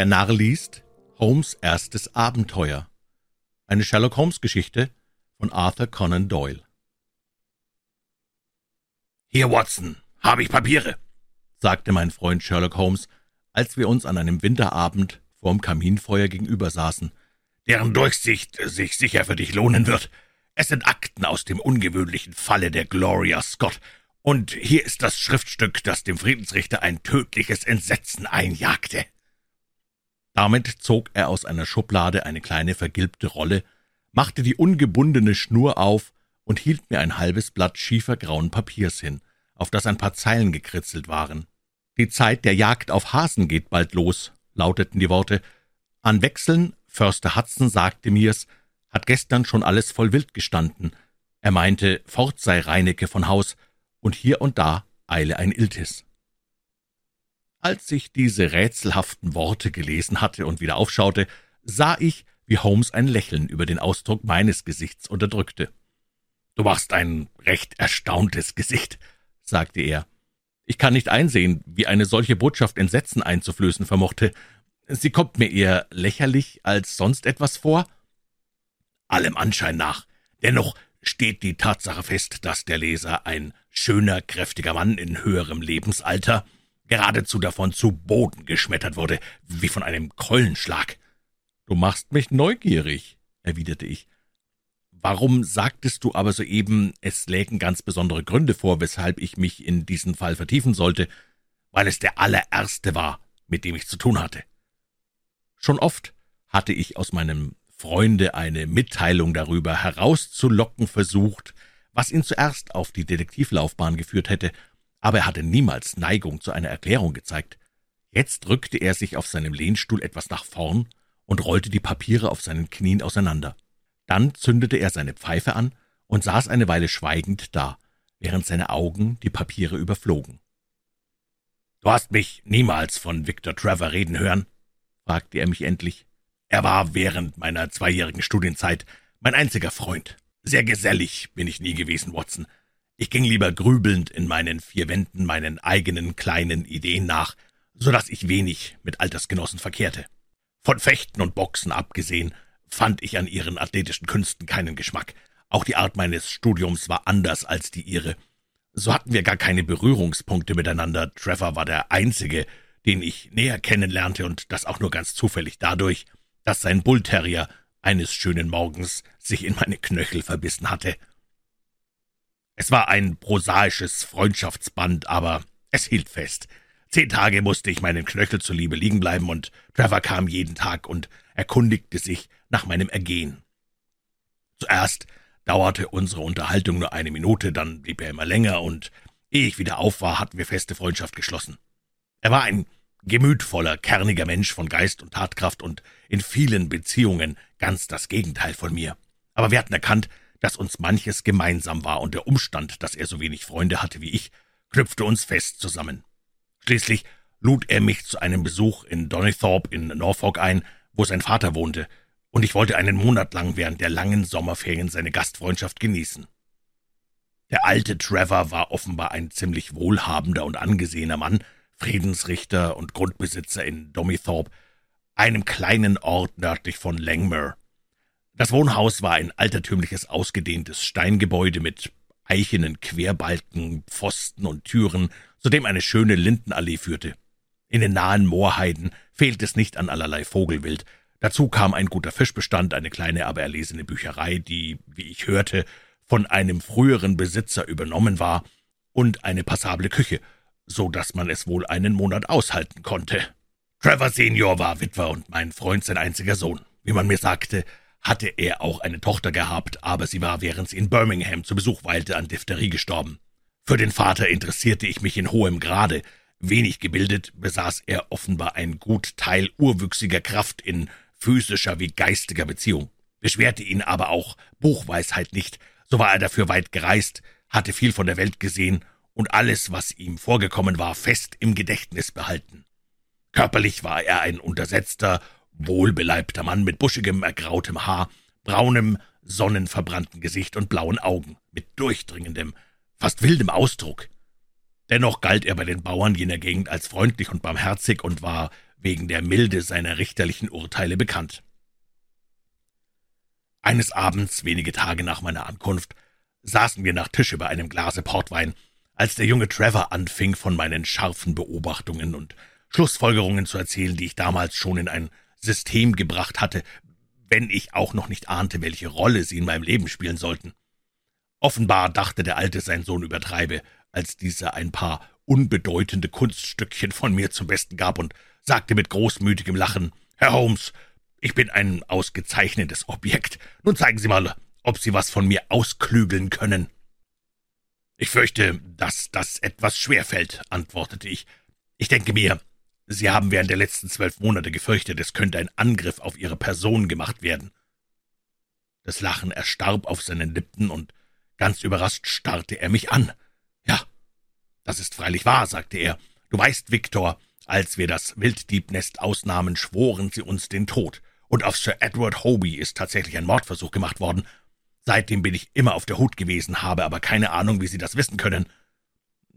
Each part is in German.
Der Narr liest Holmes' erstes Abenteuer. Eine Sherlock Holmes-Geschichte von Arthur Conan Doyle. Hier, Watson, habe ich Papiere, sagte mein Freund Sherlock Holmes, als wir uns an einem Winterabend vorm Kaminfeuer gegenüber saßen, deren Durchsicht sich sicher für dich lohnen wird. Es sind Akten aus dem ungewöhnlichen Falle der Gloria Scott, und hier ist das Schriftstück, das dem Friedensrichter ein tödliches Entsetzen einjagte. Damit zog er aus einer Schublade eine kleine vergilbte Rolle, machte die ungebundene Schnur auf und hielt mir ein halbes Blatt schiefergrauen Papiers hin, auf das ein paar Zeilen gekritzelt waren. Die Zeit der Jagd auf Hasen geht bald los, lauteten die Worte. An Wechseln, Förster Hudson sagte mir's, hat gestern schon alles voll Wild gestanden. Er meinte, fort sei Reinecke von Haus, und hier und da eile ein Iltis. Als ich diese rätselhaften Worte gelesen hatte und wieder aufschaute, sah ich, wie Holmes ein Lächeln über den Ausdruck meines Gesichts unterdrückte. »Du machst ein recht erstauntes Gesicht«, sagte er. »Ich kann nicht einsehen, wie eine solche Botschaft Entsetzen einzuflößen vermochte. Sie kommt mir eher lächerlich als sonst etwas vor.« »Allem Anschein nach. Dennoch steht die Tatsache fest, dass der Leser ein schöner, kräftiger Mann in höherem Lebensalter geradezu davon zu Boden geschmettert wurde, wie von einem Keulenschlag. »Du machst mich neugierig«, erwiderte ich. »Warum sagtest du aber soeben, es lägen ganz besondere Gründe vor, weshalb ich mich in diesen Fall vertiefen sollte?« »Weil es der allererste war, mit dem ich zu tun hatte.« Schon oft hatte ich aus meinem Freunde eine Mitteilung darüber herauszulocken versucht, was ihn zuerst auf die Detektivlaufbahn geführt hätte, aber er hatte niemals Neigung zu einer Erklärung gezeigt. Jetzt rückte er sich auf seinem Lehnstuhl etwas nach vorn und rollte die Papiere auf seinen Knien auseinander. Dann zündete er seine Pfeife an und saß eine Weile schweigend da, während seine Augen die Papiere überflogen. »Du hast mich niemals von Victor Trevor reden hören?« fragte er mich endlich. Er war während meiner zweijährigen Studienzeit mein einziger Freund. Sehr gesellig bin ich nie gewesen, Watson. Ich ging lieber grübelnd in meinen vier Wänden meinen eigenen kleinen Ideen nach, so dass ich wenig mit Altersgenossen verkehrte. Von Fechten und Boxen abgesehen, fand ich an ihren athletischen Künsten keinen Geschmack. Auch die Art meines Studiums war anders als die ihre. So hatten wir gar keine Berührungspunkte miteinander. Trevor war der Einzige, den ich näher kennenlernte, und das auch nur ganz zufällig dadurch, dass sein Bullterrier eines schönen Morgens sich in meine Knöchel verbissen hatte. Es war ein prosaisches Freundschaftsband, aber es hielt fest. Zehn Tage musste ich meinen Knöchel zuliebe liegen bleiben, und Trevor kam jeden Tag und erkundigte sich nach meinem Ergehen. Zuerst dauerte unsere Unterhaltung nur eine Minute, dann blieb er immer länger, und ehe ich wieder auf war, hatten wir feste Freundschaft geschlossen. Er war ein gemütvoller, kerniger Mensch von Geist und Tatkraft und in vielen Beziehungen ganz das Gegenteil von mir. Aber wir hatten erkannt, dass uns manches gemeinsam war, und der Umstand, dass er so wenig Freunde hatte wie ich, knüpfte uns fest zusammen. Schließlich lud er mich zu einem Besuch in Donnythorpe in Norfolk ein, wo sein Vater wohnte, und ich wollte einen Monat lang während der langen Sommerferien seine Gastfreundschaft genießen. Der alte Trevor war offenbar ein ziemlich wohlhabender und angesehener Mann, Friedensrichter und Grundbesitzer in Domithorpe, einem kleinen Ort nördlich von Langmer. Das Wohnhaus war ein altertümliches, ausgedehntes Steingebäude mit eichenen Querbalken, Pfosten und Türen, zu dem eine schöne Lindenallee führte. In den nahen Moorheiden fehlt es nicht an allerlei Vogelwild. Dazu kam ein guter Fischbestand, eine kleine, aber erlesene Bücherei, die, wie ich hörte, von einem früheren Besitzer übernommen war, und eine passable Küche – so dass man es wohl einen Monat aushalten konnte. Trevor Senior war Witwer und mein Freund sein einziger Sohn. Wie man mir sagte, hatte er auch eine Tochter gehabt, aber sie war, während sie in Birmingham zu Besuch weilte, an Diphtherie gestorben. Für den Vater interessierte ich mich in hohem Grade. Wenig gebildet besaß er offenbar ein gut Teil urwüchsiger Kraft in physischer wie geistiger Beziehung. Beschwerte ihn aber auch Buchweisheit nicht, so war er dafür weit gereist, hatte viel von der Welt gesehen und alles, was ihm vorgekommen war, fest im Gedächtnis behalten. Körperlich war er ein untersetzter, wohlbeleibter Mann mit buschigem, ergrautem Haar, braunem, sonnenverbrannten Gesicht und blauen Augen, mit durchdringendem, fast wildem Ausdruck. Dennoch galt er bei den Bauern jener Gegend als freundlich und barmherzig und war wegen der Milde seiner richterlichen Urteile bekannt. Eines Abends, wenige Tage nach meiner Ankunft, saßen wir nach Tische bei einem Glase Portwein, als der junge Trevor anfing, von meinen scharfen Beobachtungen und Schlussfolgerungen zu erzählen, die ich damals schon in ein System gebracht hatte, wenn ich auch noch nicht ahnte, welche Rolle sie in meinem Leben spielen sollten. Offenbar dachte der Alte, sein Sohn übertreibe, als dieser ein paar unbedeutende Kunststückchen von mir zum Besten gab und sagte mit großmütigem Lachen, Herr Holmes, ich bin ein ausgezeichnetes Objekt. Nun zeigen Sie mal, ob Sie was von mir ausklügeln können. Ich fürchte, dass das etwas schwer fällt, antwortete ich. Ich denke mir, Sie haben während der letzten zwölf Monate gefürchtet, es könnte ein Angriff auf Ihre Person gemacht werden. Das Lachen erstarb auf seinen Lippen, und ganz überrascht starrte er mich an. Ja, das ist freilich wahr, sagte er. Du weißt, Viktor, als wir das Wilddiebnest ausnahmen, schworen sie uns den Tod und auf Sir Edward Hobie ist tatsächlich ein Mordversuch gemacht worden. Seitdem bin ich immer auf der Hut gewesen, habe aber keine Ahnung, wie Sie das wissen können.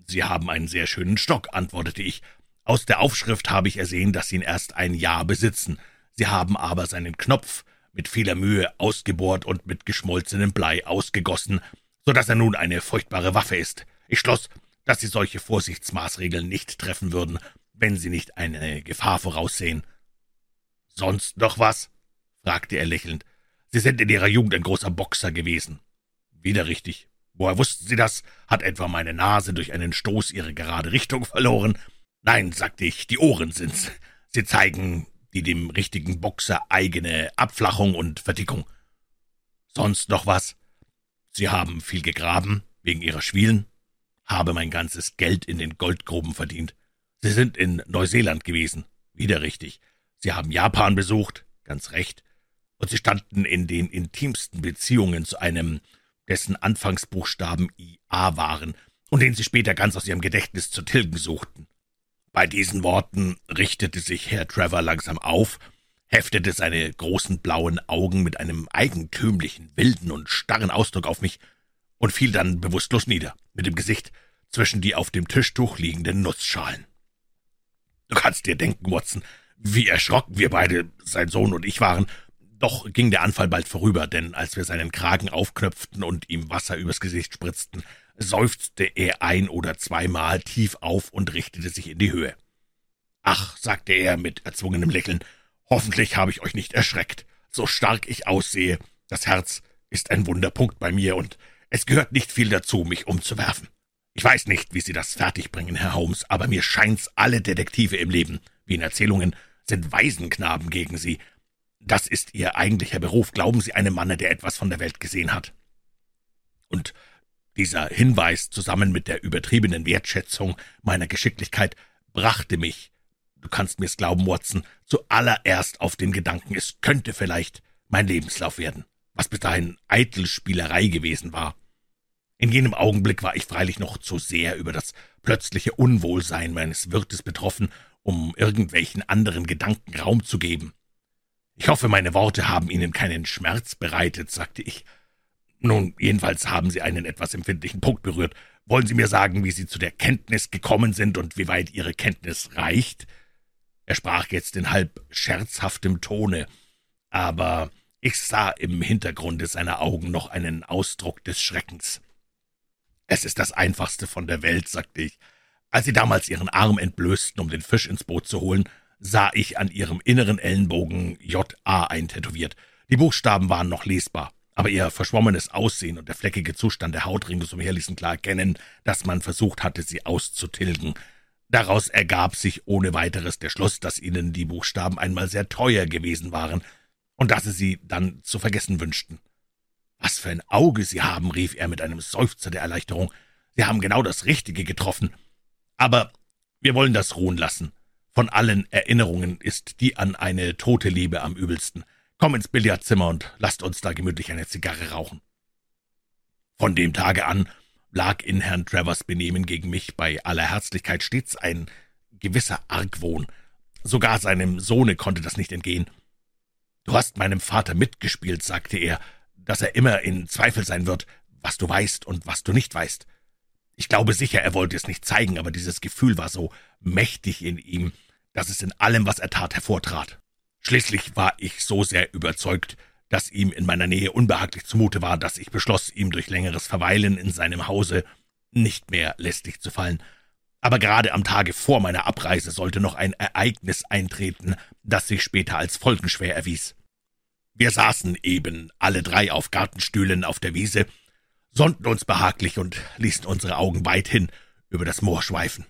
Sie haben einen sehr schönen Stock, antwortete ich. Aus der Aufschrift habe ich ersehen, dass Sie ihn erst ein Jahr besitzen. Sie haben aber seinen Knopf mit vieler Mühe ausgebohrt und mit geschmolzenem Blei ausgegossen, so dass er nun eine furchtbare Waffe ist. Ich schloss, dass Sie solche Vorsichtsmaßregeln nicht treffen würden, wenn Sie nicht eine Gefahr voraussehen. Sonst noch was? fragte er lächelnd. Sie sind in Ihrer Jugend ein großer Boxer gewesen. Wieder richtig. Woher wussten Sie das? Hat etwa meine Nase durch einen Stoß ihre gerade Richtung verloren? Nein, sagte ich, die Ohren sind's. Sie zeigen die dem richtigen Boxer eigene Abflachung und Verdickung. Sonst noch was? Sie haben viel gegraben, wegen Ihrer Schwielen? Habe mein ganzes Geld in den Goldgruben verdient. Sie sind in Neuseeland gewesen. Wieder richtig. Sie haben Japan besucht, ganz recht, und Sie standen in den intimsten Beziehungen zu einem, dessen Anfangsbuchstaben IA waren und den Sie später ganz aus Ihrem Gedächtnis zu tilgen suchten. Bei diesen Worten richtete sich Herr Trevor langsam auf, heftete seine großen blauen Augen mit einem eigentümlichen, wilden und starren Ausdruck auf mich und fiel dann bewusstlos nieder, mit dem Gesicht zwischen die auf dem Tischtuch liegenden Nussschalen. Du kannst dir denken, Watson, wie erschrocken wir beide, sein Sohn und ich waren. Doch ging der Anfall bald vorüber, denn als wir seinen Kragen aufknöpften und ihm Wasser übers Gesicht spritzten, seufzte er ein oder zweimal tief auf und richtete sich in die Höhe. Ach, sagte er mit erzwungenem Lächeln, hoffentlich habe ich euch nicht erschreckt. So stark ich aussehe, das Herz ist ein Wunderpunkt bei mir, und es gehört nicht viel dazu, mich umzuwerfen. Ich weiß nicht, wie Sie das fertigbringen, Herr Holmes, aber mir scheint's, alle Detektive im Leben, wie in Erzählungen, sind Waisenknaben gegen Sie. Das ist Ihr eigentlicher Beruf. Glauben Sie einem Manne, der etwas von der Welt gesehen hat. Und dieser Hinweis zusammen mit der übertriebenen Wertschätzung meiner Geschicklichkeit brachte mich, du kannst mir's glauben, Watson, zuallererst auf den Gedanken, es könnte vielleicht mein Lebenslauf werden, was bis dahin eitel Spielerei gewesen war. In jenem Augenblick war ich freilich noch zu sehr über das plötzliche Unwohlsein meines Wirtes betroffen, um irgendwelchen anderen Gedanken Raum zu geben. Ich hoffe, meine Worte haben Ihnen keinen Schmerz bereitet, sagte ich. Nun, jedenfalls haben Sie einen etwas empfindlichen Punkt berührt. Wollen Sie mir sagen, wie Sie zu der Kenntnis gekommen sind und wie weit Ihre Kenntnis reicht? Er sprach jetzt in halb scherzhaftem Tone, aber ich sah im Hintergrunde seiner Augen noch einen Ausdruck des Schreckens. Es ist das Einfachste von der Welt, sagte ich. Als Sie damals Ihren Arm entblößten, um den Fisch ins Boot zu holen, sah ich an Ihrem inneren Ellenbogen J.A. eintätowiert. Die Buchstaben waren noch lesbar, aber Ihr verschwommenes Aussehen und der fleckige Zustand der Haut ringsumher ließen klar erkennen, dass man versucht hatte, sie auszutilgen. Daraus ergab sich ohne weiteres der Schluss, dass Ihnen die Buchstaben einmal sehr teuer gewesen waren und dass Sie sie dann zu vergessen wünschten. Was für ein Auge Sie haben, rief er mit einem Seufzer der Erleichterung. Sie haben genau das Richtige getroffen. Aber wir wollen das ruhen lassen. Von allen Erinnerungen ist die an eine tote Liebe am übelsten. Komm ins Billardzimmer und lasst uns da gemütlich eine Zigarre rauchen. Von dem Tage an lag in Herrn Travers Benehmen gegen mich bei aller Herzlichkeit stets ein gewisser Argwohn. Sogar seinem Sohne konnte das nicht entgehen. Du hast meinem Vater mitgespielt, sagte er, dass er immer in Zweifel sein wird, was du weißt und was du nicht weißt. Ich glaube sicher, er wollte es nicht zeigen, aber dieses Gefühl war so mächtig in ihm, dass es in allem, was er tat, hervortrat. Schließlich war ich so sehr überzeugt, dass ihm in meiner Nähe unbehaglich zumute war, dass ich beschloss, ihm durch längeres Verweilen in seinem Hause nicht mehr lästig zu fallen. Aber gerade am Tage vor meiner Abreise sollte noch ein Ereignis eintreten, das sich später als folgenschwer erwies. Wir saßen eben alle drei auf Gartenstühlen auf der Wiese, sonnten uns behaglich und ließen unsere Augen weithin über das Moor schweifen.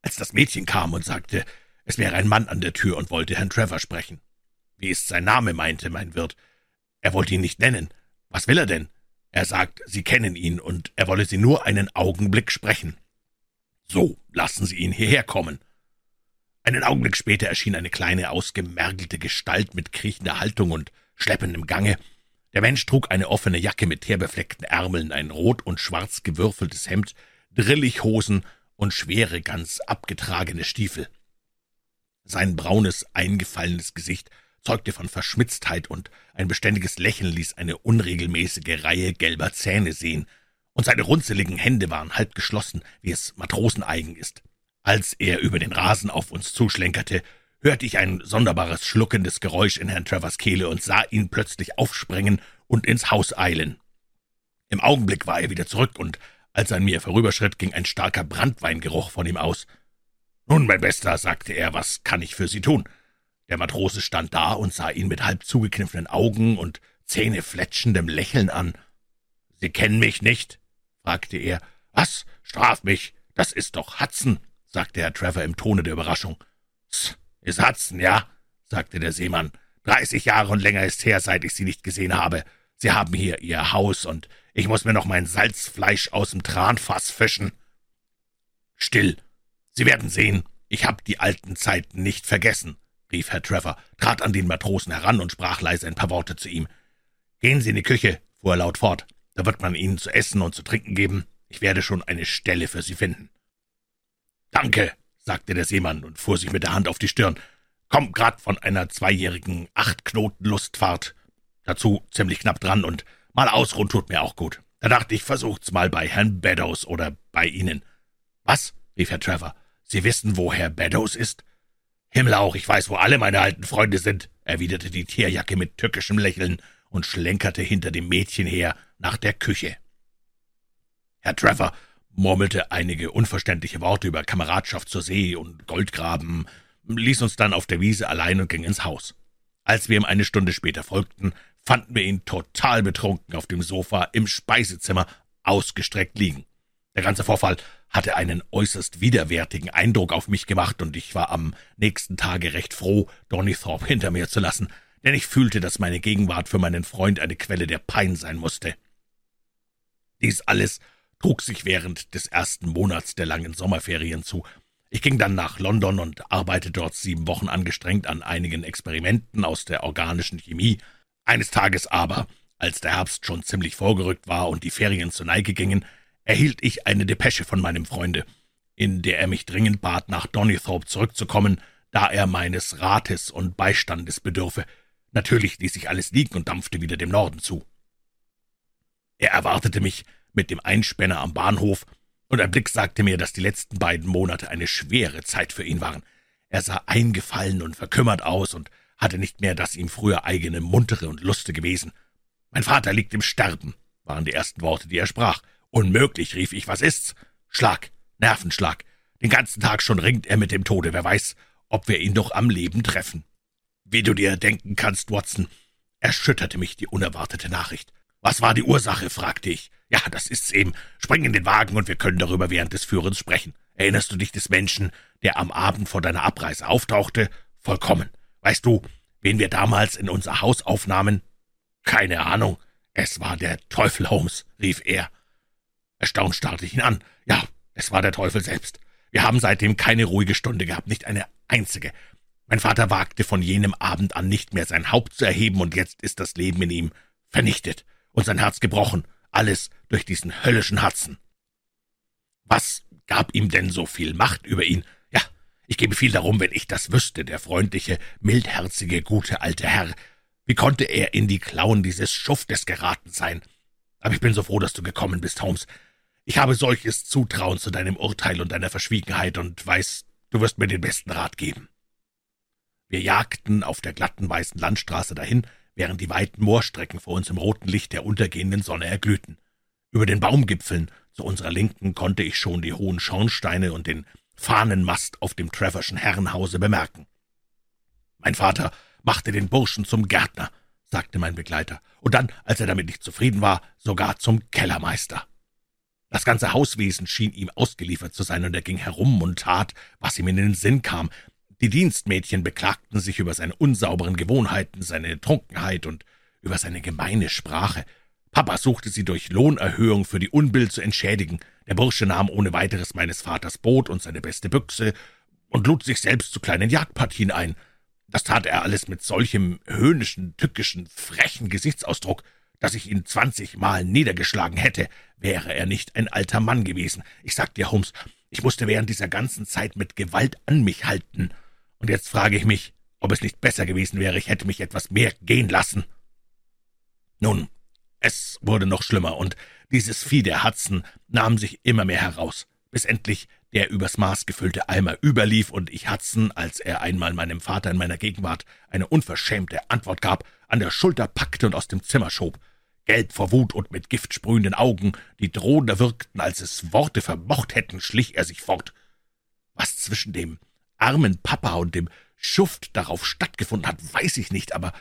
Als das Mädchen kam und sagte, es wäre ein Mann an der Tür und wollte Herrn Trevor sprechen. Wie ist sein Name, meinte mein Wirt. Er wollte ihn nicht nennen. Was will er denn? Er sagt, Sie kennen ihn und er wolle Sie nur einen Augenblick sprechen. So, lassen Sie ihn hierher kommen. Einen Augenblick später erschien eine kleine, ausgemergelte Gestalt mit kriechender Haltung und schleppendem Gange. Der Mensch trug eine offene Jacke mit teerbefleckten Ärmeln, ein rot und schwarz gewürfeltes Hemd, Drillichhosen und schwere, ganz abgetragene Stiefel. Sein braunes, eingefallenes Gesicht zeugte von Verschmitztheit, und ein beständiges Lächeln ließ eine unregelmäßige Reihe gelber Zähne sehen, und seine runzeligen Hände waren halb geschlossen, wie es Matroseneigen ist. Als er über den Rasen auf uns zuschlenkerte, hörte ich ein sonderbares schluckendes Geräusch in Herrn Travers Kehle und sah ihn plötzlich aufsprengen und ins Haus eilen. Im Augenblick war er wieder zurück, und als er an mir vorüberschritt, ging ein starker Brandweingeruch von ihm aus. Nun, mein Bester, sagte er, was kann ich für Sie tun? Der Matrose stand da und sah ihn mit halb zugekniffenen Augen und zähnefletschendem Lächeln an. »Sie kennen mich nicht?« fragte er. »Was? Straf mich! Das ist doch Hudson«, sagte Herr Trevor im Tone der Überraschung. »S, ist Hudson, ja?« sagte der Seemann. »Dreißig Jahre und länger ist her, seit ich Sie nicht gesehen habe. Sie haben hier Ihr Haus, und ich muss mir noch mein Salzfleisch aus dem Tranfass fischen.« »Still! Sie werden sehen, ich hab die alten Zeiten nicht vergessen«, rief Herr Trevor, trat an den Matrosen heran und sprach leise ein paar Worte zu ihm. Gehen Sie in die Küche, fuhr er laut fort. Da wird man Ihnen zu essen und zu trinken geben. Ich werde schon eine Stelle für Sie finden. Danke, sagte der Seemann und fuhr sich mit der Hand auf die Stirn. Komm grad von einer zweijährigen Achtknoten-Lustfahrt. Dazu ziemlich knapp dran und mal ausruhen tut mir auch gut. Da dachte ich, versucht's mal bei Herrn Beddoes oder bei Ihnen. Was? rief Herr Trevor. Sie wissen, wo Herr Beddoes ist? Himmelauch, ich weiß, wo alle meine alten Freunde sind, erwiderte die Tierjacke mit tückischem Lächeln und schlenkerte hinter dem Mädchen her nach der Küche. Herr Trevor murmelte einige unverständliche Worte über Kameradschaft zur See und Goldgraben, ließ uns dann auf der Wiese allein und ging ins Haus. Als wir ihm eine Stunde später folgten, fanden wir ihn total betrunken auf dem Sofa im Speisezimmer ausgestreckt liegen. Der ganze Vorfall hatte einen äußerst widerwärtigen Eindruck auf mich gemacht, und ich war am nächsten Tage recht froh, Donnythorpe hinter mir zu lassen, denn ich fühlte, dass meine Gegenwart für meinen Freund eine Quelle der Pein sein musste. Dies alles trug sich während des ersten Monats der langen Sommerferien zu. Ich ging dann nach London und arbeitete dort sieben Wochen angestrengt an einigen Experimenten aus der organischen Chemie. Eines Tages aber, als der Herbst schon ziemlich vorgerückt war und die Ferien zur Neige gingen, erhielt ich eine Depesche von meinem Freunde, in der er mich dringend bat, nach Donnythorpe zurückzukommen, da er meines Rates und Beistandes bedürfe. Natürlich ließ ich alles liegen und dampfte wieder dem Norden zu. Er erwartete mich mit dem Einspänner am Bahnhof, und ein Blick sagte mir, dass die letzten beiden Monate eine schwere Zeit für ihn waren. Er sah eingefallen und verkümmert aus und hatte nicht mehr das ihm früher eigene muntere und lustige Wesen. Mein Vater liegt im Sterben, waren die ersten Worte, die er sprach. Unmöglich, rief ich, was ist's? Schlag, Nervenschlag. Den ganzen Tag schon ringt er mit dem Tode, wer weiß, ob wir ihn noch am Leben treffen. Wie du dir denken kannst, Watson, erschütterte mich die unerwartete Nachricht. Was war die Ursache? fragte ich. Ja, das ist's eben. Spring in den Wagen und wir können darüber während des Führens sprechen. Erinnerst du dich des Menschen, der am Abend vor deiner Abreise auftauchte? Vollkommen. Weißt du, wen wir damals in unser Haus aufnahmen? Keine Ahnung. Es war der Teufel Holmes, rief er. Erstaunt starrte ich ihn an. Ja, es war der Teufel selbst. Wir haben seitdem keine ruhige Stunde gehabt, nicht eine einzige. Mein Vater wagte von jenem Abend an nicht mehr sein Haupt zu erheben, und jetzt ist das Leben in ihm vernichtet und sein Herz gebrochen, alles durch diesen höllischen Hudson. Was gab ihm denn so viel Macht über ihn? Ja, ich gebe viel darum, wenn ich das wüsste, der freundliche, mildherzige, gute alte Herr. Wie konnte er in die Klauen dieses Schuftes geraten sein? Aber ich bin so froh, dass du gekommen bist, Holmes. Ich habe solches Zutrauen zu deinem Urteil und deiner Verschwiegenheit und weiß, du wirst mir den besten Rat geben. Wir jagten auf der glatten weißen Landstraße dahin, während die weiten Moorstrecken vor uns im roten Licht der untergehenden Sonne erglühten. Über den Baumgipfeln zu unserer Linken konnte ich schon die hohen Schornsteine und den Fahnenmast auf dem Trevorschen Herrenhause bemerken. Mein Vater machte den Burschen zum Gärtner, sagte mein Begleiter, und dann, als er damit nicht zufrieden war, sogar zum Kellermeister. Das ganze Hauswesen schien ihm ausgeliefert zu sein, und er ging herum und tat, was ihm in den Sinn kam. Die Dienstmädchen beklagten sich über seine unsauberen Gewohnheiten, seine Trunkenheit und über seine gemeine Sprache. Papa suchte sie durch Lohnerhöhung für die Unbill zu entschädigen. Der Bursche nahm ohne weiteres meines Vaters Boot und seine beste Büchse und lud sich selbst zu kleinen Jagdpartien ein. Das tat er alles mit solchem höhnischen, tückischen, frechen Gesichtsausdruck, dass ich ihn zwanzigmal niedergeschlagen hätte, wäre er nicht ein alter Mann gewesen. Ich sag dir, Holmes, ich musste während dieser ganzen Zeit mit Gewalt an mich halten. Und jetzt frage ich mich, ob es nicht besser gewesen wäre, ich hätte mich etwas mehr gehen lassen. Nun, es wurde noch schlimmer, und dieses Vieh der Hudson nahm sich immer mehr heraus, bis endlich der übers Maß gefüllte Eimer überlief und ich Hudson, als er einmal meinem Vater in meiner Gegenwart eine unverschämte Antwort gab, an der Schulter packte und aus dem Zimmer schob. Gelb vor Wut und mit Gift sprühenden Augen, die drohender wirkten, als es Worte vermocht hätten, schlich er sich fort. Was zwischen dem armen Papa und dem Schuft darauf stattgefunden hat, weiß ich nicht, aber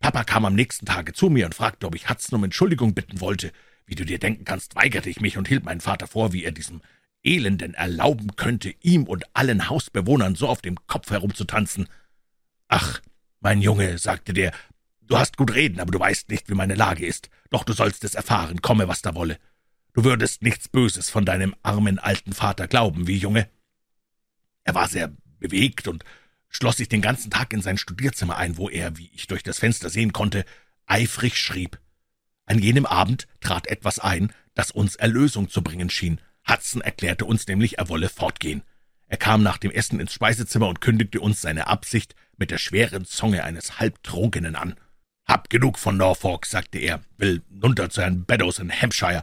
Papa kam am nächsten Tage zu mir und fragte, ob ich Hudson um Entschuldigung bitten wollte. Wie du dir denken kannst, weigerte ich mich und hielt meinen Vater vor, wie er diesem Elenden erlauben könnte, ihm und allen Hausbewohnern so auf dem Kopf herumzutanzen. Ach, mein Junge, sagte der, du hast gut reden, aber du weißt nicht, wie meine Lage ist. Doch du sollst es erfahren, komme, was da wolle. Du würdest nichts Böses von deinem armen alten Vater glauben, wie Junge. Er war sehr bewegt und schloss sich den ganzen Tag in sein Studierzimmer ein, wo er, wie ich durch das Fenster sehen konnte, eifrig schrieb. An jenem Abend trat etwas ein, das uns Erlösung zu bringen schien. Hudson erklärte uns nämlich, er wolle fortgehen. Er kam nach dem Essen ins Speisezimmer und kündigte uns seine Absicht mit der schweren Zunge eines Halbtrunkenen an. Hab genug von Norfolk, sagte er, will nunter zu Herrn Beddoes in Hampshire.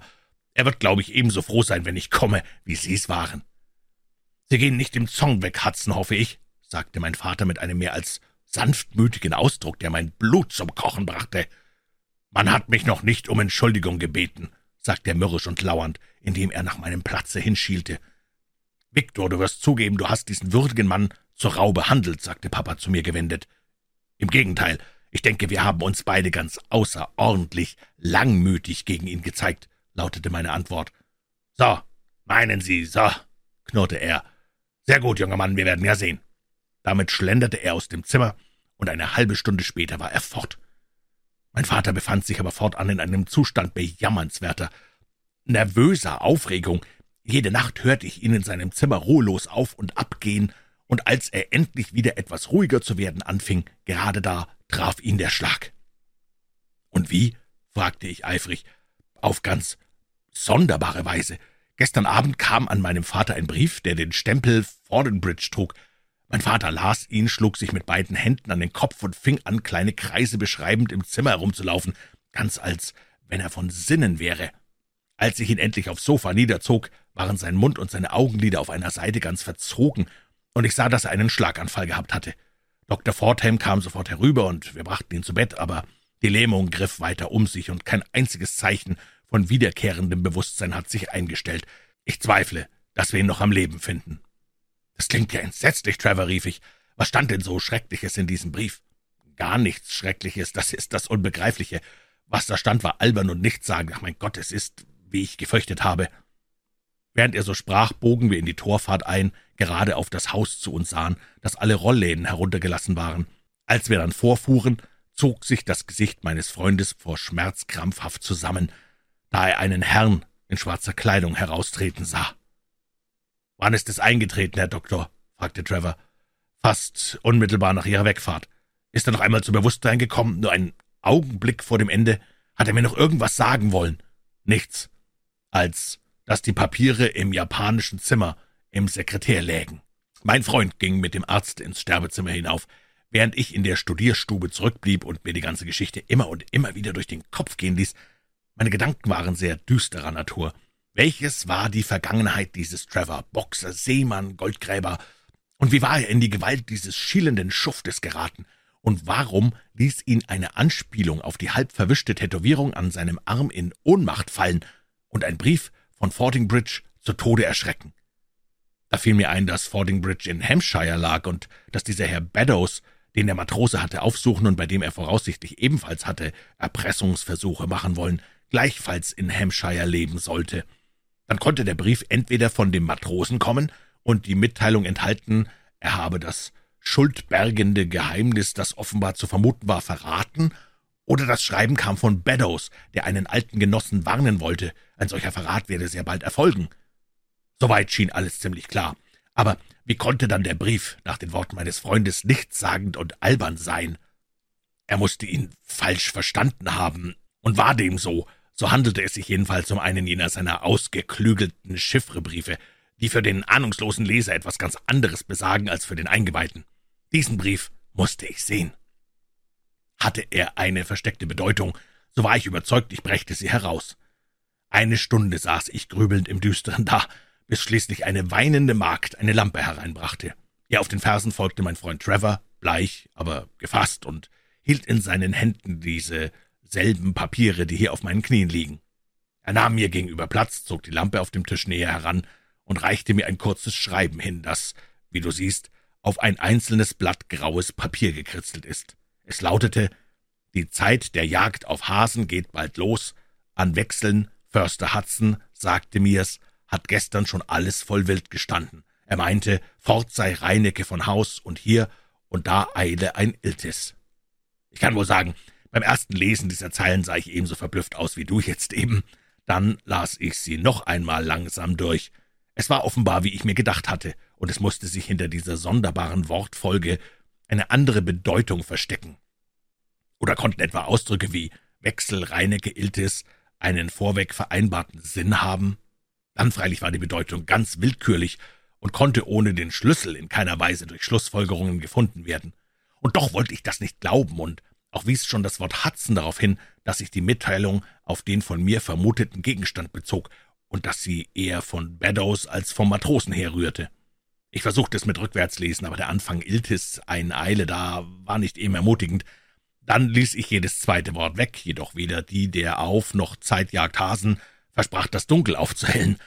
Er wird, glaube ich, ebenso froh sein, wenn ich komme, wie Sie es waren. Sie gehen nicht im Zong weg, Hudson, hoffe ich, sagte mein Vater mit einem mehr als sanftmütigen Ausdruck, der mein Blut zum Kochen brachte. Man hat mich noch nicht um Entschuldigung gebeten, sagte er mürrisch und lauernd, indem er nach meinem Platze hinschielte. Viktor, du wirst zugeben, du hast diesen würdigen Mann zur Rau behandelt, sagte Papa zu mir gewendet. Im Gegenteil, ich denke, wir haben uns beide ganz außerordentlich langmütig gegen ihn gezeigt, lautete meine Antwort. So, meinen Sie, so, knurrte er. Sehr gut, junger Mann, wir werden ja sehen. Damit schlenderte er aus dem Zimmer, und eine halbe Stunde später war er fort. Mein Vater befand sich aber fortan in einem Zustand bejammernswerter, nervöser Aufregung. Jede Nacht hörte ich ihn in seinem Zimmer ruhelos auf und abgehen, und als er endlich wieder etwas ruhiger zu werden anfing, gerade da traf ihn der Schlag. Und wie? fragte ich eifrig. Auf ganz sonderbare Weise. Gestern Abend kam an meinem Vater ein Brief, der den Stempel Fordenbridge trug. Mein Vater las ihn, schlug sich mit beiden Händen an den Kopf und fing an, kleine Kreise beschreibend im Zimmer herumzulaufen, ganz als wenn er von Sinnen wäre. Als ich ihn endlich aufs Sofa niederzog, waren sein Mund und seine Augenlider auf einer Seite ganz verzogen, und ich sah, dass er einen Schlaganfall gehabt hatte. Dr. Fordham kam sofort herüber, und wir brachten ihn zu Bett, aber die Lähmung griff weiter um sich, und kein einziges Zeichen von wiederkehrendem Bewusstsein hat sich eingestellt. Ich zweifle, dass wir ihn noch am Leben finden. Das klingt ja entsetzlich, Trevor, rief ich. Was stand denn so Schreckliches in diesem Brief? Gar nichts Schreckliches, das ist das Unbegreifliche. Was da stand, war albern und nichtssagend. Ach mein Gott, es ist, wie ich gefürchtet habe. Während er so sprach, bogen wir in die Torfahrt ein, gerade auf das Haus zu uns sahen, das alle Rollläden heruntergelassen waren. Als wir dann vorfuhren, zog sich das Gesicht meines Freundes vor Schmerz krampfhaft zusammen da er einen Herrn in schwarzer Kleidung heraustreten sah. »Wann ist es eingetreten, Herr Doktor?« fragte Trevor. »Fast unmittelbar nach Ihrer Wegfahrt. Ist er noch einmal zu Bewusstsein gekommen? Nur einen Augenblick vor dem Ende? Hat er mir noch irgendwas sagen wollen? Nichts, als dass die Papiere im japanischen Zimmer im Sekretär lägen. Mein Freund ging mit dem Arzt ins Sterbezimmer hinauf, während ich in der Studierstube zurückblieb und mir die ganze Geschichte immer und immer wieder durch den Kopf gehen ließ, meine Gedanken waren sehr düsterer Natur. Welches war die Vergangenheit dieses Trevor, Boxer, Seemann, Goldgräber? Und wie war er in die Gewalt dieses schielenden Schuftes geraten? Und warum ließ ihn eine Anspielung auf die halb verwischte Tätowierung an seinem Arm in Ohnmacht fallen und ein Brief von Fordingbridge zu Tode erschrecken? Da fiel mir ein, dass Fordingbridge in Hampshire lag und dass dieser Herr Beddoes, den der Matrose hatte aufsuchen und bei dem er voraussichtlich ebenfalls hatte Erpressungsversuche machen wollen, gleichfalls in Hampshire leben sollte. Dann konnte der Brief entweder von dem Matrosen kommen und die Mitteilung enthalten, er habe das schuldbergende Geheimnis, das offenbar zu vermuten war, verraten, oder das Schreiben kam von Beddoes, der einen alten Genossen warnen wollte, ein solcher Verrat werde sehr bald erfolgen. Soweit schien alles ziemlich klar. Aber wie konnte dann der Brief, nach den Worten meines Freundes, nichtssagend und albern sein? Er musste ihn falsch verstanden haben, und war dem so, so handelte es sich jedenfalls um einen jener seiner ausgeklügelten Chiffrebriefe, die für den ahnungslosen Leser etwas ganz anderes besagen als für den Eingeweihten. Diesen Brief musste ich sehen. Hatte er eine versteckte Bedeutung, so war ich überzeugt, ich brächte sie heraus. Eine Stunde saß ich grübelnd im Düsteren da, bis schließlich eine weinende Magd eine Lampe hereinbrachte. Ihr auf den Fersen folgte mein Freund Trevor, bleich, aber gefasst, und hielt in seinen Händen diese selben Papiere, die hier auf meinen Knien liegen. Er nahm mir gegenüber Platz, zog die Lampe auf dem Tisch näher heran und reichte mir ein kurzes Schreiben hin, das, wie du siehst, auf ein einzelnes Blatt graues Papier gekritzelt ist. Es lautete Die Zeit der Jagd auf Hasen geht bald los. An Wechseln, Förster Hudson sagte mir's, hat gestern schon alles voll Wild gestanden. Er meinte, fort sei Reinecke von Haus und hier und da eile ein Iltis. Ich kann wohl sagen, beim ersten Lesen dieser Zeilen sah ich ebenso verblüfft aus wie du jetzt eben. Dann las ich sie noch einmal langsam durch. Es war offenbar, wie ich mir gedacht hatte, und es musste sich hinter dieser sonderbaren Wortfolge eine andere Bedeutung verstecken. Oder konnten etwa Ausdrücke wie Wechsel, Reinecke, Iltis einen vorweg vereinbarten Sinn haben? Dann freilich war die Bedeutung ganz willkürlich und konnte ohne den Schlüssel in keiner Weise durch Schlussfolgerungen gefunden werden. Und doch wollte ich das nicht glauben, und auch wies schon das Wort Hudson darauf hin, dass sich die Mitteilung auf den von mir vermuteten Gegenstand bezog und dass sie eher von Beddoes als vom Matrosen herrührte. Ich versuchte es mit Rückwärtslesen, aber der Anfang Iltis, ein Eile da, war nicht eben ermutigend. Dann ließ ich jedes zweite Wort weg, jedoch weder die der Auf noch Zeitjagd Hasen versprach das Dunkel aufzuhellen.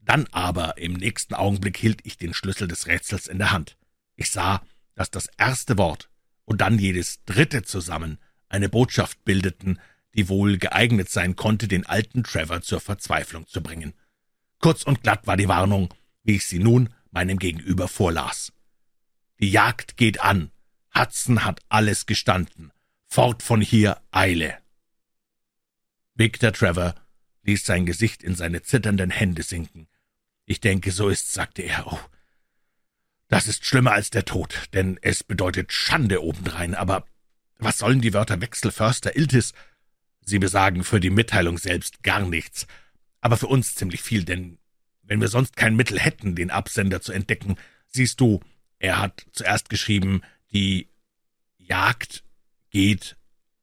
Dann aber im nächsten Augenblick hielt ich den Schlüssel des Rätsels in der Hand. Ich sah, dass das erste Wort und dann jedes dritte zusammen eine Botschaft bildeten, die wohl geeignet sein konnte, den alten Trevor zur Verzweiflung zu bringen. Kurz und glatt war die Warnung, wie ich sie nun meinem Gegenüber vorlas. Die Jagd geht an. Hudson hat alles gestanden. Fort von hier, Eile. Victor Trevor ließ sein Gesicht in seine zitternden Hände sinken. Ich denke, so ist's, sagte er. Oh, das ist schlimmer als der Tod, denn es bedeutet Schande obendrein. Aber was sollen die Wörter Wechsel, Förster, Iltis? Sie besagen für die Mitteilung selbst gar nichts, aber für uns ziemlich viel, denn wenn wir sonst kein Mittel hätten, den Absender zu entdecken, siehst du, er hat zuerst geschrieben, die Jagd geht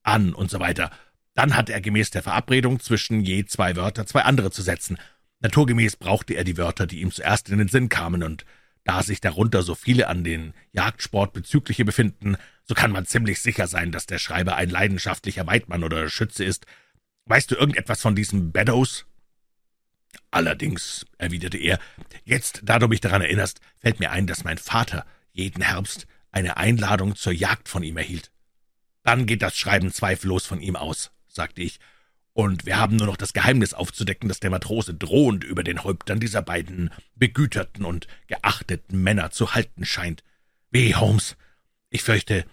an und so weiter. Dann hat er gemäß der Verabredung zwischen je zwei Wörter zwei andere zu setzen. Naturgemäß brauchte er die Wörter, die ihm zuerst in den Sinn kamen, und da sich darunter so viele an den Jagdsport bezügliche befinden, so kann man ziemlich sicher sein, dass der Schreiber ein leidenschaftlicher Weidmann oder Schütze ist. Weißt du irgendetwas von diesem Beddoes? Allerdings, erwiderte er, jetzt, da du mich daran erinnerst, fällt mir ein, dass mein Vater jeden Herbst eine Einladung zur Jagd von ihm erhielt. Dann geht das Schreiben zweifellos von ihm aus, sagte ich, und wir haben nur noch das Geheimnis aufzudecken, das der Matrose drohend über den Häuptern dieser beiden begüterten und geachteten Männer zu halten scheint. Weh, Holmes, ich fürchte,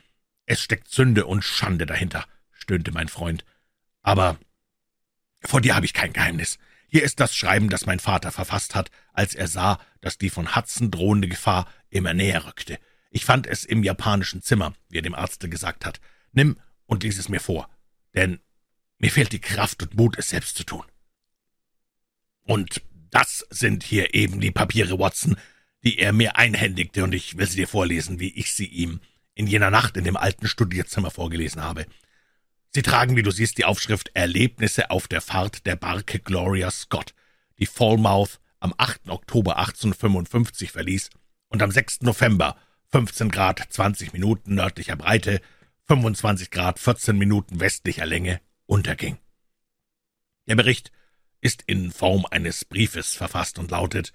es steckt Sünde und Schande dahinter, stöhnte mein Freund. Aber vor dir habe ich kein Geheimnis. Hier ist das Schreiben, das mein Vater verfasst hat, als er sah, dass die von Hudson drohende Gefahr immer näher rückte. Ich fand es im japanischen Zimmer, wie er dem Arzte gesagt hat. Nimm und lies es mir vor, denn mir fehlt die Kraft und Mut, es selbst zu tun. Und das sind hier eben die Papiere, Watson, die er mir einhändigte, und ich will sie dir vorlesen, wie ich sie ihm in jener Nacht in dem alten Studierzimmer vorgelesen habe. Sie tragen, wie du siehst, die Aufschrift Erlebnisse auf der Fahrt der Barke Gloria Scott, die Falmouth am 8. Oktober 1855 verließ und am 6. November 15 Grad 20 Minuten nördlicher Breite, 25 Grad 14 Minuten westlicher Länge unterging. Der Bericht ist in Form eines Briefes verfasst und lautet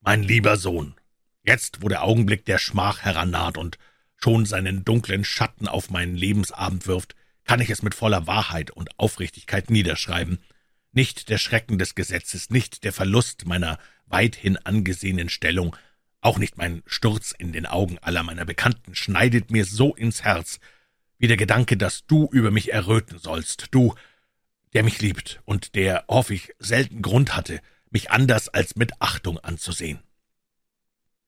Mein lieber Sohn, jetzt, wo der Augenblick der Schmach herannaht und schon seinen dunklen Schatten auf meinen Lebensabend wirft, kann ich es mit voller Wahrheit und Aufrichtigkeit niederschreiben. Nicht der Schrecken des Gesetzes, nicht der Verlust meiner weithin angesehenen Stellung, auch nicht mein Sturz in den Augen aller meiner Bekannten schneidet mir so ins Herz, wie der Gedanke, dass du über mich erröten sollst, du, der mich liebt und der, hoffe ich, selten Grund hatte, mich anders als mit Achtung anzusehen.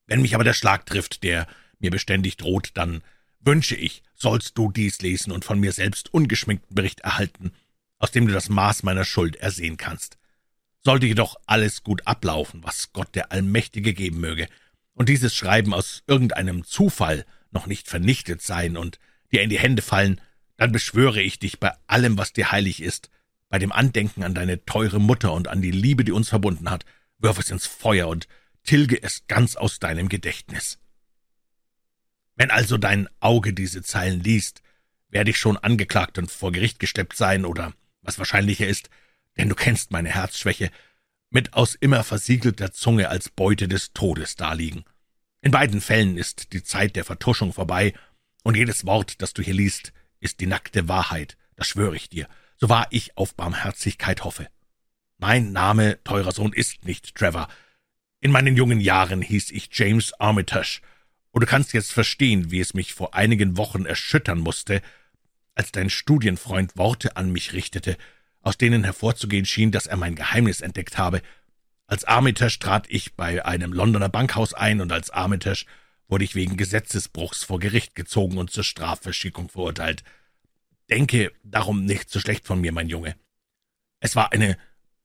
Wenn mich aber der Schlag trifft, der mir beständig droht, dann wünsche ich, sollst du dies lesen und von mir selbst ungeschminkten Bericht erhalten, aus dem du das Maß meiner Schuld ersehen kannst. Sollte jedoch alles gut ablaufen, was Gott der Allmächtige geben möge, und dieses Schreiben aus irgendeinem Zufall noch nicht vernichtet sein und dir in die Hände fallen, dann beschwöre ich dich bei allem, was dir heilig ist, bei dem Andenken an deine teure Mutter und an die Liebe, die uns verbunden hat, wirf es ins Feuer und tilge es ganz aus deinem Gedächtnis. Wenn also dein Auge diese Zeilen liest, werde ich schon angeklagt und vor Gericht gesteppt sein oder, was wahrscheinlicher ist, denn du kennst meine Herzschwäche, mit aus immer versiegelter Zunge als Beute des Todes daliegen. In beiden Fällen ist die Zeit der Vertuschung vorbei, und jedes Wort, das du hier liest, ist die nackte Wahrheit, das schwöre ich dir, so wahr ich auf Barmherzigkeit hoffe. Mein Name, teurer Sohn, ist nicht Trevor. In meinen jungen Jahren hieß ich James Armitage, und du kannst jetzt verstehen, wie es mich vor einigen Wochen erschüttern musste, als dein Studienfreund Worte an mich richtete, aus denen hervorzugehen schien, dass er mein Geheimnis entdeckt habe. Als Armitage trat ich bei einem Londoner Bankhaus ein, und als Armitage wurde ich wegen Gesetzesbruchs vor Gericht gezogen und zur Strafverschickung verurteilt. Denke darum nicht so schlecht von mir, mein Junge. Es war eine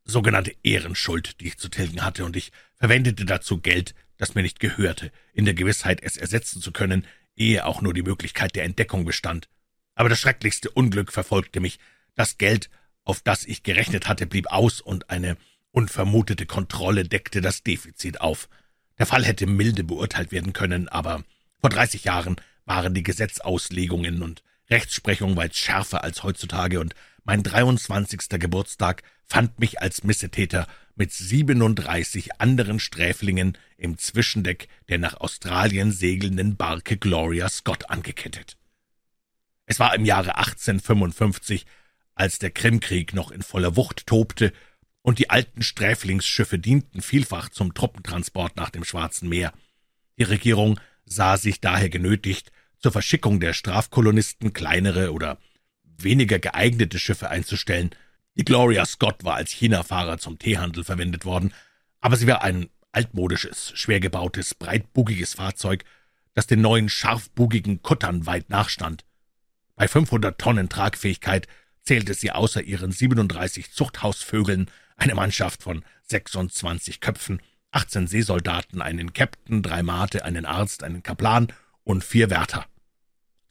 sogenannte Ehrenschuld, die ich zu tilgen hatte, und ich verwendete dazu Geld, das mir nicht gehörte, in der Gewissheit, es ersetzen zu können, ehe auch nur die Möglichkeit der Entdeckung bestand. Aber das schrecklichste Unglück verfolgte mich. Das Geld, auf das ich gerechnet hatte, blieb aus, und eine unvermutete Kontrolle deckte das Defizit auf. Der Fall hätte milde beurteilt werden können, aber vor dreißig Jahren waren die Gesetzauslegungen und Rechtsprechung weit schärfer als heutzutage, und mein dreiundzwanzigster Geburtstag fand mich als Missetäter mit siebenunddreißig anderen Sträflingen im Zwischendeck der nach Australien segelnden Barke Gloria Scott angekettet. Es war im Jahre 1855, als der Krimkrieg noch in voller Wucht tobte und die alten Sträflingsschiffe dienten vielfach zum Truppentransport nach dem Schwarzen Meer. Die Regierung sah sich daher genötigt, zur Verschickung der Strafkolonisten kleinere oder weniger geeignete Schiffe einzustellen. Die Gloria Scott war als Chinafahrer zum Teehandel verwendet worden, aber sie war ein altmodisches, schwer gebautes, breitbugiges Fahrzeug, das den neuen scharfbugigen Kuttern weit nachstand. Bei 500 Tonnen Tragfähigkeit zählte sie außer ihren 37 Zuchthausvögeln eine Mannschaft von 26 Köpfen, 18 Seesoldaten, einen Käpt'n, drei Mate, einen Arzt, einen Kaplan und vier Wärter.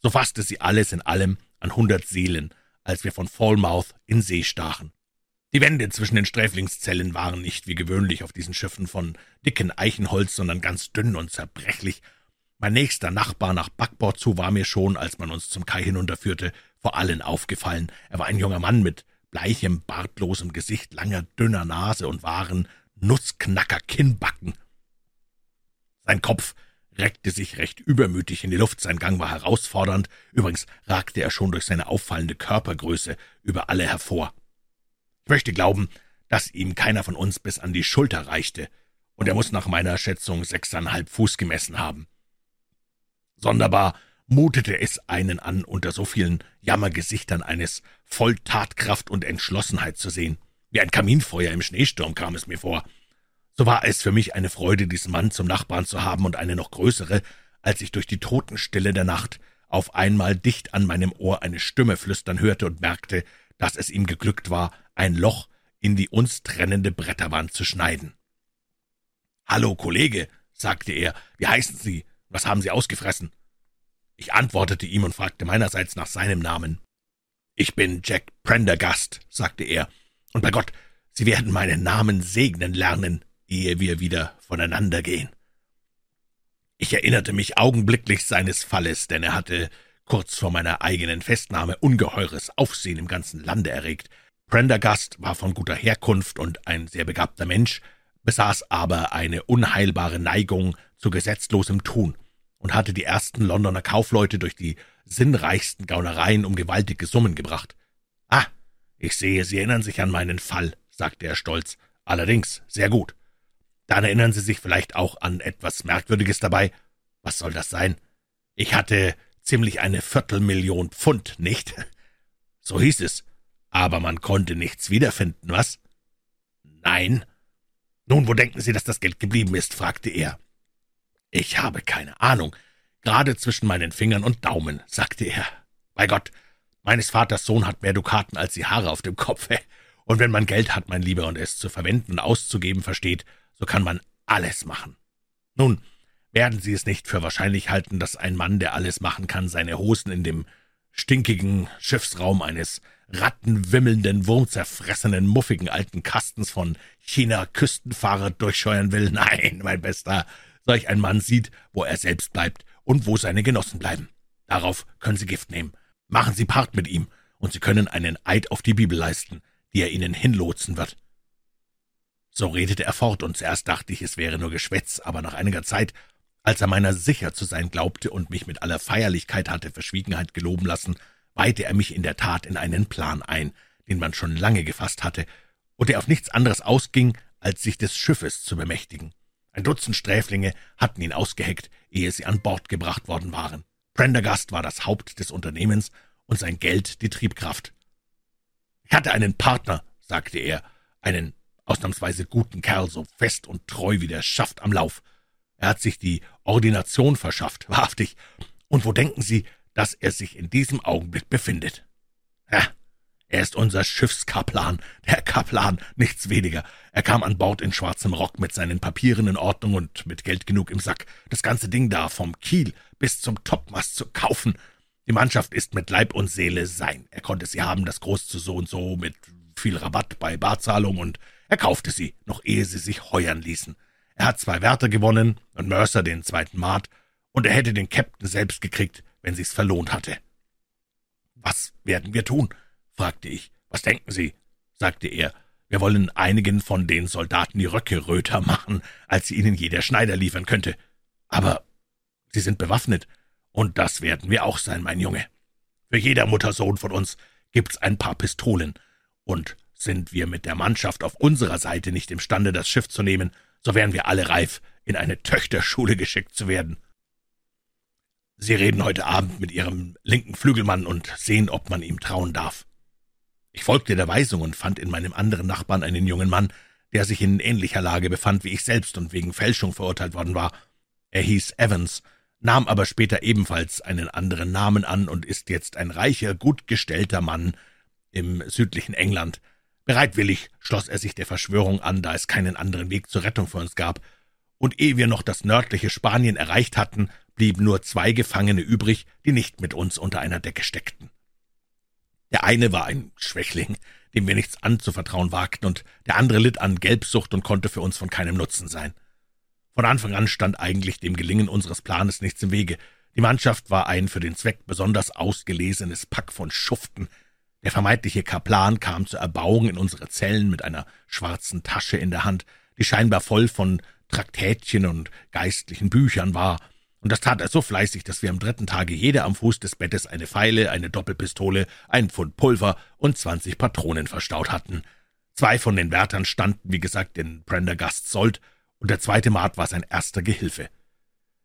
So fasste sie alles in allem an hundert Seelen, als wir von Falmouth in See stachen. Die Wände zwischen den Sträflingszellen waren nicht wie gewöhnlich auf diesen Schiffen von dicken Eichenholz, sondern ganz dünn und zerbrechlich. Mein nächster Nachbar nach Backbord zu war mir schon, als man uns zum Kai hinunterführte, vor allen aufgefallen. Er war ein junger Mann mit bleichem, bartlosem Gesicht, langer, dünner Nase und wahren Nussknacker-Kinnbacken. Sein Kopf reckte sich recht übermütig in die Luft, sein Gang war herausfordernd, übrigens ragte er schon durch seine auffallende Körpergröße über alle hervor. Ich möchte glauben, dass ihm keiner von uns bis an die Schulter reichte, und er muss nach meiner Schätzung sechseinhalb Fuß gemessen haben. Sonderbar mutete es einen an, unter so vielen Jammergesichtern eines voll Tatkraft und Entschlossenheit zu sehen. Wie ein Kaminfeuer im Schneesturm kam es mir vor. So war es für mich eine Freude, diesen Mann zum Nachbarn zu haben und eine noch größere, als ich durch die Totenstille der Nacht auf einmal dicht an meinem Ohr eine Stimme flüstern hörte und merkte, dass es ihm geglückt war, ein Loch in die uns trennende Bretterwand zu schneiden. Hallo, Kollege, sagte er, wie heißen Sie? Was haben Sie ausgefressen? Ich antwortete ihm und fragte meinerseits nach seinem Namen. Ich bin Jack Prendergast, sagte er, und bei Gott, Sie werden meinen Namen segnen lernen ehe wir wieder voneinander gehen. Ich erinnerte mich augenblicklich seines Falles, denn er hatte kurz vor meiner eigenen Festnahme ungeheures Aufsehen im ganzen Lande erregt. Prendergast war von guter Herkunft und ein sehr begabter Mensch, besaß aber eine unheilbare Neigung zu gesetzlosem Tun und hatte die ersten Londoner Kaufleute durch die sinnreichsten Gaunereien um gewaltige Summen gebracht. Ah, ich sehe, Sie erinnern sich an meinen Fall, sagte er stolz. Allerdings, sehr gut. Dann erinnern Sie sich vielleicht auch an etwas Merkwürdiges dabei. Was soll das sein? Ich hatte ziemlich eine Viertelmillion Pfund, nicht? So hieß es. Aber man konnte nichts wiederfinden, was? Nein. Nun, wo denken Sie, dass das Geld geblieben ist? fragte er. Ich habe keine Ahnung. Gerade zwischen meinen Fingern und Daumen, sagte er. Bei Gott, meines Vaters Sohn hat mehr Dukaten als die Haare auf dem Kopfe. Und wenn man Geld hat, mein Lieber, und es zu verwenden und auszugeben versteht, so kann man alles machen. Nun, werden Sie es nicht für wahrscheinlich halten, dass ein Mann, der alles machen kann, seine Hosen in dem stinkigen Schiffsraum eines rattenwimmelnden, wurmzerfressenen, muffigen alten Kastens von China-Küstenfahrer durchscheuern will? Nein, mein Bester, solch ein Mann sieht, wo er selbst bleibt und wo seine Genossen bleiben. Darauf können Sie Gift nehmen. Machen Sie Part mit ihm, und Sie können einen Eid auf die Bibel leisten, die er Ihnen hinlotsen wird. So redete er fort, und zuerst dachte ich, es wäre nur Geschwätz, aber nach einiger Zeit, als er meiner sicher zu sein glaubte und mich mit aller Feierlichkeit hatte Verschwiegenheit geloben lassen, weihte er mich in der Tat in einen Plan ein, den man schon lange gefasst hatte, und der auf nichts anderes ausging, als sich des Schiffes zu bemächtigen. Ein Dutzend Sträflinge hatten ihn ausgeheckt, ehe sie an Bord gebracht worden waren. Prendergast war das Haupt des Unternehmens und sein Geld die Triebkraft. Ich hatte einen Partner, sagte er, einen ausnahmsweise guten Kerl, so fest und treu wie der Schaft am Lauf. Er hat sich die Ordination verschafft, wahrhaftig. Und wo denken Sie, dass er sich in diesem Augenblick befindet? Ja, er ist unser Schiffskaplan, der Kaplan, nichts weniger. Er kam an Bord in schwarzem Rock mit seinen Papieren in Ordnung und mit Geld genug im Sack. Das ganze Ding da vom Kiel bis zum Topmast zu kaufen. Die Mannschaft ist mit Leib und Seele sein. Er konnte sie haben, das Groß zu so und so, mit viel Rabatt bei Barzahlung, und er kaufte sie, noch ehe sie sich heuern ließen. Er hat zwei Wärter gewonnen und Mercer den zweiten Mart, und er hätte den Captain selbst gekriegt, wenn sich's verlohnt hatte. Was werden wir tun? fragte ich. Was denken Sie? sagte er. Wir wollen einigen von den Soldaten die Röcke röter machen, als sie ihnen jeder Schneider liefern könnte. Aber sie sind bewaffnet, und das werden wir auch sein, mein Junge. Für jeder Muttersohn von uns gibt's ein paar Pistolen, und sind wir mit der Mannschaft auf unserer Seite nicht imstande, das Schiff zu nehmen, so wären wir alle reif, in eine Töchterschule geschickt zu werden. Sie reden heute Abend mit Ihrem linken Flügelmann und sehen, ob man ihm trauen darf. Ich folgte der Weisung und fand in meinem anderen Nachbarn einen jungen Mann, der sich in ähnlicher Lage befand wie ich selbst und wegen Fälschung verurteilt worden war. Er hieß Evans, nahm aber später ebenfalls einen anderen Namen an und ist jetzt ein reicher, gut gestellter Mann im südlichen England. Bereitwillig schloss er sich der Verschwörung an, da es keinen anderen Weg zur Rettung für uns gab, und ehe wir noch das nördliche Spanien erreicht hatten, blieben nur zwei Gefangene übrig, die nicht mit uns unter einer Decke steckten. Der eine war ein Schwächling, dem wir nichts anzuvertrauen wagten, und der andere litt an Gelbsucht und konnte für uns von keinem Nutzen sein. Von Anfang an stand eigentlich dem Gelingen unseres Planes nichts im Wege. Die Mannschaft war ein für den Zweck besonders ausgelesenes Pack von Schuften. Der vermeintliche Kaplan kam zur Erbauung in unsere Zellen mit einer schwarzen Tasche in der Hand, die scheinbar voll von Traktätchen und geistlichen Büchern war, und das tat er so fleißig, dass wir am dritten Tage jeder am Fuß des Bettes eine Feile, eine Doppelpistole, ein Pfund Pulver und zwanzig Patronen verstaut hatten. Zwei von den Wärtern standen, wie gesagt, in Prendergasts Sold, und der zweite Mart war sein erster Gehilfe.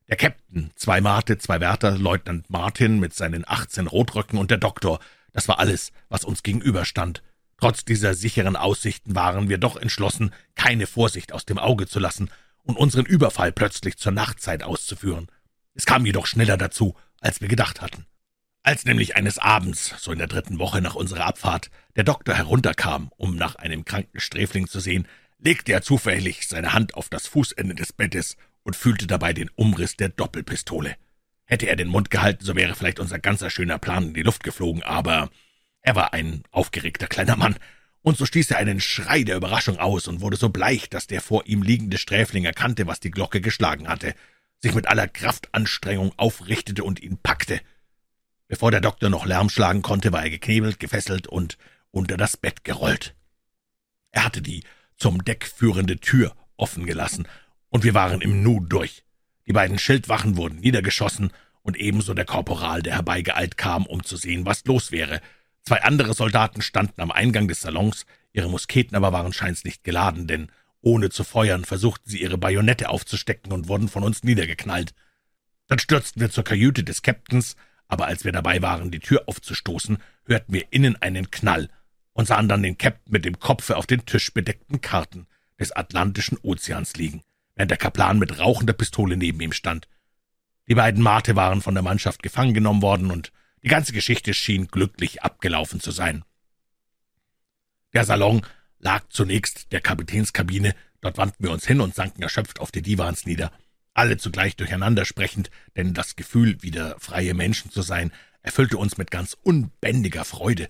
Der Käpt'n, zwei Marte, zwei Wärter, Leutnant Martin mit seinen achtzehn Rotröcken und der Doktor, das war alles, was uns gegenüberstand. Trotz dieser sicheren Aussichten waren wir doch entschlossen, keine Vorsicht aus dem Auge zu lassen und unseren Überfall plötzlich zur Nachtzeit auszuführen. Es kam jedoch schneller dazu, als wir gedacht hatten. Als nämlich eines Abends, so in der dritten Woche nach unserer Abfahrt, der Doktor herunterkam, um nach einem kranken Sträfling zu sehen, legte er zufällig seine Hand auf das Fußende des Bettes und fühlte dabei den Umriss der Doppelpistole. Hätte er den Mund gehalten, so wäre vielleicht unser ganzer schöner Plan in die Luft geflogen, aber er war ein aufgeregter kleiner Mann, und so stieß er einen Schrei der Überraschung aus und wurde so bleich, dass der vor ihm liegende Sträfling erkannte, was die Glocke geschlagen hatte. sich mit aller Kraftanstrengung aufrichtete und ihn packte. Bevor der Doktor noch Lärm schlagen konnte, war er geknebelt, gefesselt und unter das Bett gerollt. Er hatte die zum Deck führende Tür offen gelassen, und wir waren im Nu durch. Die beiden Schildwachen wurden niedergeschossen, und ebenso der Korporal, der herbeigeeilt kam, um zu sehen, was los wäre. Zwei andere Soldaten standen am Eingang des Salons, ihre Musketen aber waren scheins nicht geladen, denn ohne zu feuern versuchten sie ihre Bajonette aufzustecken und wurden von uns niedergeknallt. Dann stürzten wir zur Kajüte des Captains, aber als wir dabei waren, die Tür aufzustoßen, hörten wir innen einen Knall und sahen dann den Captain mit dem Kopfe auf den tischbedeckten Karten des Atlantischen Ozeans liegen, während der Kaplan mit rauchender Pistole neben ihm stand. Die beiden Mate waren von der Mannschaft gefangen genommen worden, und die ganze Geschichte schien glücklich abgelaufen zu sein. Der Salon lag zunächst der Kapitänskabine, dort wandten wir uns hin und sanken erschöpft auf die Divans nieder, alle zugleich durcheinander sprechend, denn das Gefühl, wieder freie Menschen zu sein, erfüllte uns mit ganz unbändiger Freude.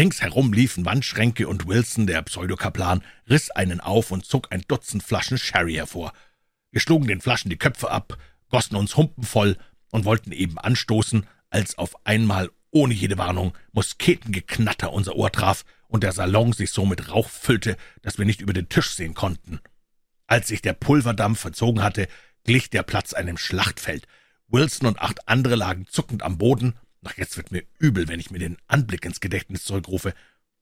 Ringsherum liefen Wandschränke, und Wilson, der Pseudokaplan, riss einen auf und zog ein Dutzend Flaschen Sherry hervor. Wir schlugen den Flaschen die Köpfe ab, gossen uns Humpen voll und wollten eben anstoßen, als auf einmal ohne jede Warnung Musketengeknatter unser Ohr traf und der Salon sich so mit Rauch füllte, dass wir nicht über den Tisch sehen konnten. Als sich der Pulverdampf verzogen hatte, glich der Platz einem Schlachtfeld. Wilson und acht andere lagen zuckend am Boden. Ach, jetzt wird mir übel, wenn ich mir den Anblick ins Gedächtnis zurückrufe.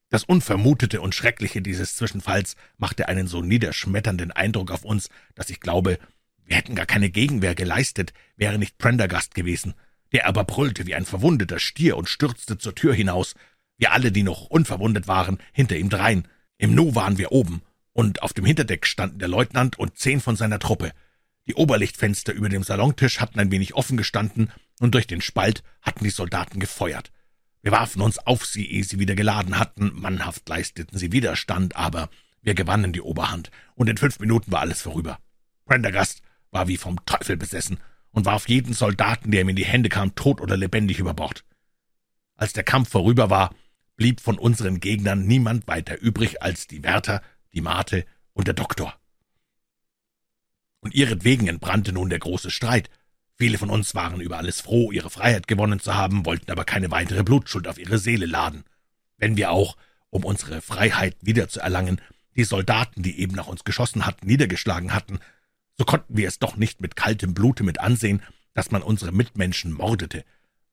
Das Unvermutete und Schreckliche dieses Zwischenfalls machte einen so niederschmetternden Eindruck auf uns, dass ich glaube, wir hätten gar keine Gegenwehr geleistet, wäre nicht Prendergast gewesen. Der aber brüllte wie ein verwundeter Stier und stürzte zur Tür hinaus. Wir alle, die noch unverwundet waren, hinter ihm drein. Im Nu waren wir oben, und auf dem Hinterdeck standen der Leutnant und zehn von seiner Truppe. Die Oberlichtfenster über dem Salontisch hatten ein wenig offen gestanden, und durch den Spalt hatten die Soldaten gefeuert. Wir warfen uns auf sie, ehe sie wieder geladen hatten, mannhaft leisteten sie Widerstand, aber wir gewannen die Oberhand, und in fünf Minuten war alles vorüber. Prendergast war wie vom Teufel besessen und warf jeden Soldaten, der ihm in die Hände kam, tot oder lebendig über Bord. Als der Kampf vorüber war, blieb von unseren Gegnern niemand weiter übrig als die Wärter, die Mate und der Doktor. Und ihretwegen entbrannte nun der große Streit. Viele von uns waren über alles froh, ihre Freiheit gewonnen zu haben, wollten aber keine weitere Blutschuld auf ihre Seele laden. Wenn wir auch, um unsere Freiheit wiederzuerlangen, die Soldaten, die eben nach uns geschossen hatten, niedergeschlagen hatten, so konnten wir es doch nicht mit kaltem Blute mit ansehen, dass man unsere Mitmenschen mordete.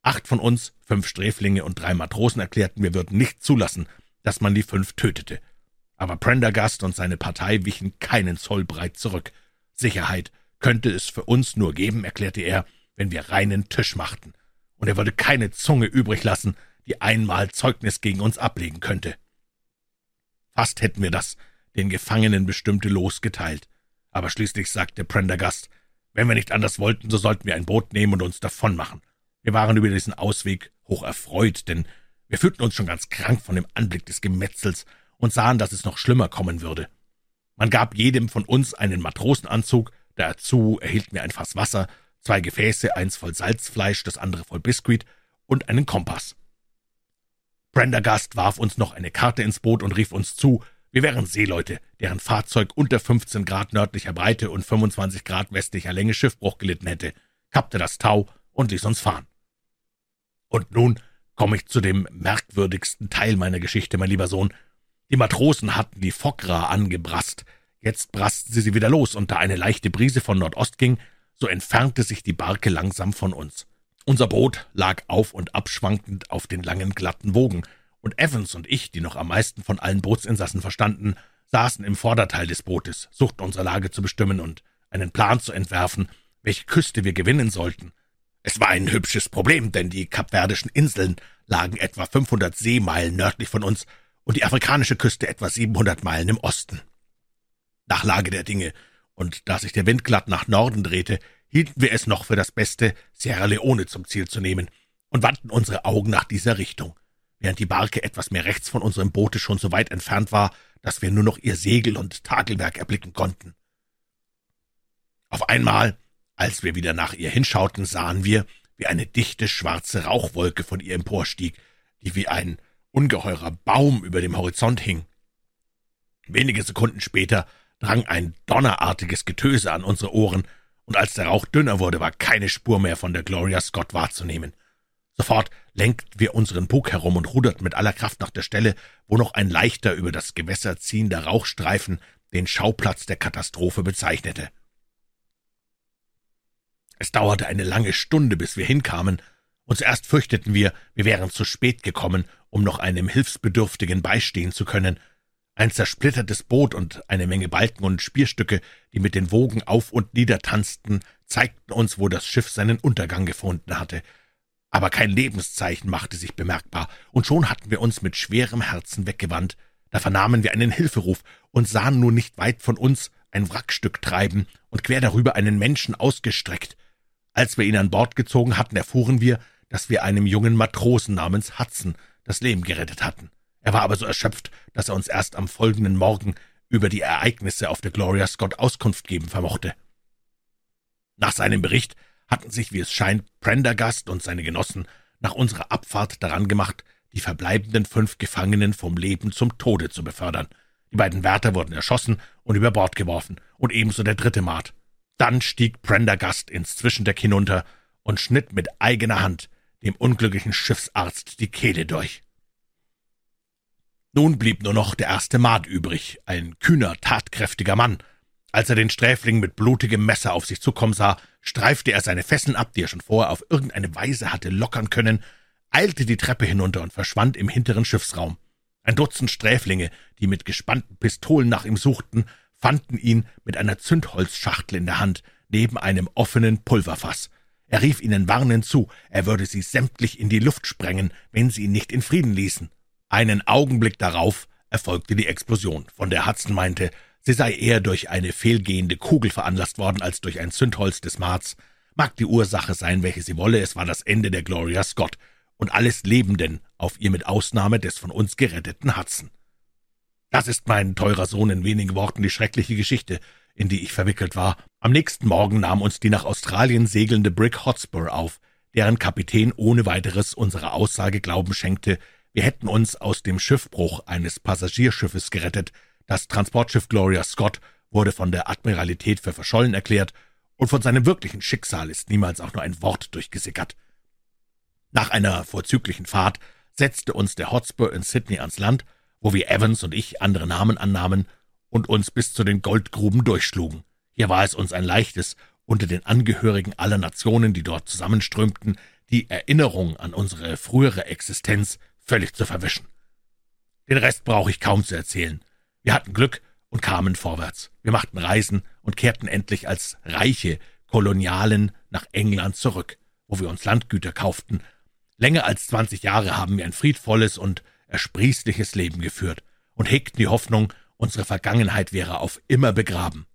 Acht von uns, fünf Sträflinge und drei Matrosen erklärten, wir würden nicht zulassen, dass man die fünf tötete. Aber Prendergast und seine Partei wichen keinen Zoll breit zurück. Sicherheit könnte es für uns nur geben, erklärte er, wenn wir reinen Tisch machten. Und er würde keine Zunge übrig lassen, die einmal Zeugnis gegen uns ablegen könnte. Fast hätten wir das den Gefangenen bestimmte Los geteilt. Aber schließlich sagte Prendergast, wenn wir nicht anders wollten, so sollten wir ein Boot nehmen und uns davon machen. Wir waren über diesen Ausweg hoch erfreut, denn wir fühlten uns schon ganz krank von dem Anblick des Gemetzels und sahen, dass es noch schlimmer kommen würde. Man gab jedem von uns einen Matrosenanzug, dazu erhielten wir ein Fass Wasser, zwei Gefäße, eins voll Salzfleisch, das andere voll Biskuit und einen Kompass. Prendergast warf uns noch eine Karte ins Boot und rief uns zu, wir wären Seeleute, deren Fahrzeug unter 15 Grad nördlicher Breite und 25 Grad westlicher Länge Schiffbruch gelitten hätte, kappte das Tau und ließ uns fahren. Und nun komme ich zu dem merkwürdigsten Teil meiner Geschichte, mein lieber Sohn. Die Matrosen hatten die Fokra angebrasst. Jetzt brasten sie sie wieder los, und da eine leichte Brise von Nordost ging, so entfernte sich die Barke langsam von uns. Unser Boot lag auf und abschwankend auf den langen, glatten Wogen, und Evans und ich, die noch am meisten von allen Bootsinsassen verstanden, saßen im Vorderteil des Bootes, suchten unsere Lage zu bestimmen und einen Plan zu entwerfen, welche Küste wir gewinnen sollten. Es war ein hübsches Problem, denn die kapverdischen Inseln lagen etwa 500 Seemeilen nördlich von uns und die afrikanische Küste etwa 700 Meilen im Osten. Nach Lage der Dinge und da sich der Wind glatt nach Norden drehte, hielten wir es noch für das Beste, Sierra Leone zum Ziel zu nehmen und wandten unsere Augen nach dieser Richtung während die Barke etwas mehr rechts von unserem Boote schon so weit entfernt war, dass wir nur noch ihr Segel und Tagelwerk erblicken konnten. Auf einmal, als wir wieder nach ihr hinschauten, sahen wir, wie eine dichte schwarze Rauchwolke von ihr emporstieg, die wie ein ungeheurer Baum über dem Horizont hing. Wenige Sekunden später drang ein donnerartiges Getöse an unsere Ohren, und als der Rauch dünner wurde, war keine Spur mehr von der Gloria Scott wahrzunehmen. Sofort lenkten wir unseren Bug herum und ruderten mit aller Kraft nach der Stelle, wo noch ein leichter über das Gewässer ziehender Rauchstreifen den Schauplatz der Katastrophe bezeichnete. Es dauerte eine lange Stunde, bis wir hinkamen, und zuerst fürchteten wir, wir wären zu spät gekommen, um noch einem Hilfsbedürftigen beistehen zu können. Ein zersplittertes Boot und eine Menge Balken und Spierstücke, die mit den Wogen auf und nieder tanzten, zeigten uns, wo das Schiff seinen Untergang gefunden hatte. Aber kein Lebenszeichen machte sich bemerkbar, und schon hatten wir uns mit schwerem Herzen weggewandt. Da vernahmen wir einen Hilferuf und sahen nur nicht weit von uns ein Wrackstück treiben und quer darüber einen Menschen ausgestreckt. Als wir ihn an Bord gezogen hatten, erfuhren wir, dass wir einem jungen Matrosen namens Hudson das Leben gerettet hatten. Er war aber so erschöpft, dass er uns erst am folgenden Morgen über die Ereignisse auf der Gloria Scott Auskunft geben vermochte. Nach seinem Bericht hatten sich, wie es scheint, Prendergast und seine Genossen nach unserer Abfahrt daran gemacht, die verbleibenden fünf Gefangenen vom Leben zum Tode zu befördern. Die beiden Wärter wurden erschossen und über Bord geworfen, und ebenso der dritte Maat. Dann stieg Prendergast ins Zwischendeck hinunter und schnitt mit eigener Hand dem unglücklichen Schiffsarzt die Kehle durch. Nun blieb nur noch der erste Maat übrig, ein kühner, tatkräftiger Mann. Als er den Sträfling mit blutigem Messer auf sich zukommen sah, streifte er seine Fesseln ab, die er schon vorher auf irgendeine Weise hatte lockern können, eilte die Treppe hinunter und verschwand im hinteren Schiffsraum. Ein Dutzend Sträflinge, die mit gespannten Pistolen nach ihm suchten, fanden ihn mit einer Zündholzschachtel in der Hand neben einem offenen Pulverfass. Er rief ihnen warnend zu, er würde sie sämtlich in die Luft sprengen, wenn sie ihn nicht in Frieden ließen. Einen Augenblick darauf erfolgte die Explosion, von der Hudson meinte, sie sei eher durch eine fehlgehende Kugel veranlasst worden als durch ein Zündholz des Marts. Mag die Ursache sein, welche sie wolle, es war das Ende der Gloria Scott und alles Lebenden auf ihr mit Ausnahme des von uns geretteten Hudson. Das ist mein teurer Sohn in wenigen Worten die schreckliche Geschichte, in die ich verwickelt war. Am nächsten Morgen nahm uns die nach Australien segelnde Brick Hotspur auf, deren Kapitän ohne weiteres unserer Aussage Glauben schenkte, wir hätten uns aus dem Schiffbruch eines Passagierschiffes gerettet, das Transportschiff Gloria Scott wurde von der Admiralität für verschollen erklärt, und von seinem wirklichen Schicksal ist niemals auch nur ein Wort durchgesickert. Nach einer vorzüglichen Fahrt setzte uns der Hotspur in Sydney ans Land, wo wir Evans und ich andere Namen annahmen und uns bis zu den Goldgruben durchschlugen. Hier war es uns ein leichtes, unter den Angehörigen aller Nationen, die dort zusammenströmten, die Erinnerung an unsere frühere Existenz völlig zu verwischen. Den Rest brauche ich kaum zu erzählen. Wir hatten Glück und kamen vorwärts. Wir machten Reisen und kehrten endlich als reiche Kolonialen nach England zurück, wo wir uns Landgüter kauften. Länger als zwanzig Jahre haben wir ein friedvolles und ersprießliches Leben geführt und hegten die Hoffnung, unsere Vergangenheit wäre auf immer begraben.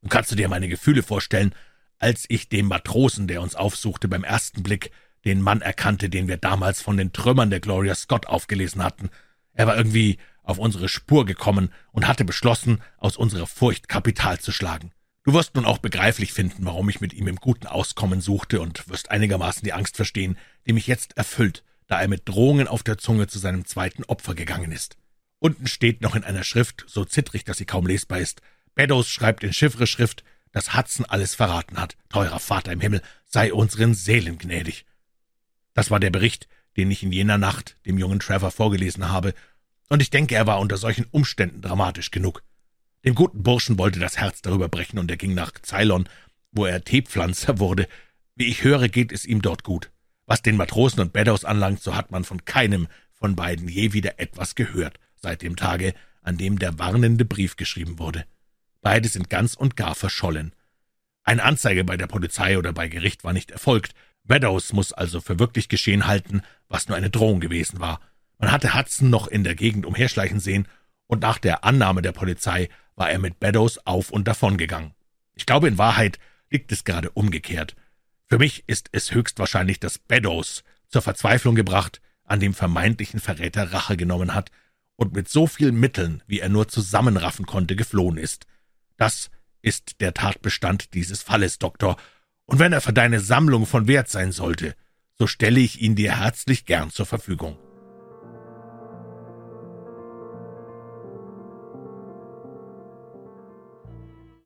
Und kannst du dir meine Gefühle vorstellen, als ich dem Matrosen, der uns aufsuchte, beim ersten Blick den Mann erkannte, den wir damals von den Trümmern der Gloria Scott aufgelesen hatten. Er war irgendwie auf unsere Spur gekommen und hatte beschlossen, aus unserer Furcht Kapital zu schlagen. Du wirst nun auch begreiflich finden, warum ich mit ihm im guten Auskommen suchte und wirst einigermaßen die Angst verstehen, die mich jetzt erfüllt, da er mit Drohungen auf der Zunge zu seinem zweiten Opfer gegangen ist. Unten steht noch in einer Schrift, so zittrig, dass sie kaum lesbar ist. Beddoes schreibt in Chiffre-Schrift, dass Hudson alles verraten hat. Teurer Vater im Himmel, sei unseren Seelen gnädig. Das war der Bericht, den ich in jener Nacht dem jungen Trevor vorgelesen habe, und ich denke, er war unter solchen Umständen dramatisch genug. Dem guten Burschen wollte das Herz darüber brechen, und er ging nach Ceylon, wo er Teepflanzer wurde. Wie ich höre, geht es ihm dort gut. Was den Matrosen und Beddoes anlangt, so hat man von keinem von beiden je wieder etwas gehört, seit dem Tage, an dem der warnende Brief geschrieben wurde. Beide sind ganz und gar verschollen. Eine Anzeige bei der Polizei oder bei Gericht war nicht erfolgt. Beddoes muss also für wirklich geschehen halten, was nur eine Drohung gewesen war. Man hatte Hudson noch in der Gegend umherschleichen sehen, und nach der Annahme der Polizei war er mit Beddoes auf und davon gegangen. Ich glaube, in Wahrheit liegt es gerade umgekehrt. Für mich ist es höchstwahrscheinlich, dass Beddoes zur Verzweiflung gebracht, an dem vermeintlichen Verräter Rache genommen hat und mit so vielen Mitteln, wie er nur zusammenraffen konnte, geflohen ist. Das ist der Tatbestand dieses Falles, Doktor, und wenn er für deine Sammlung von Wert sein sollte, so stelle ich ihn dir herzlich gern zur Verfügung.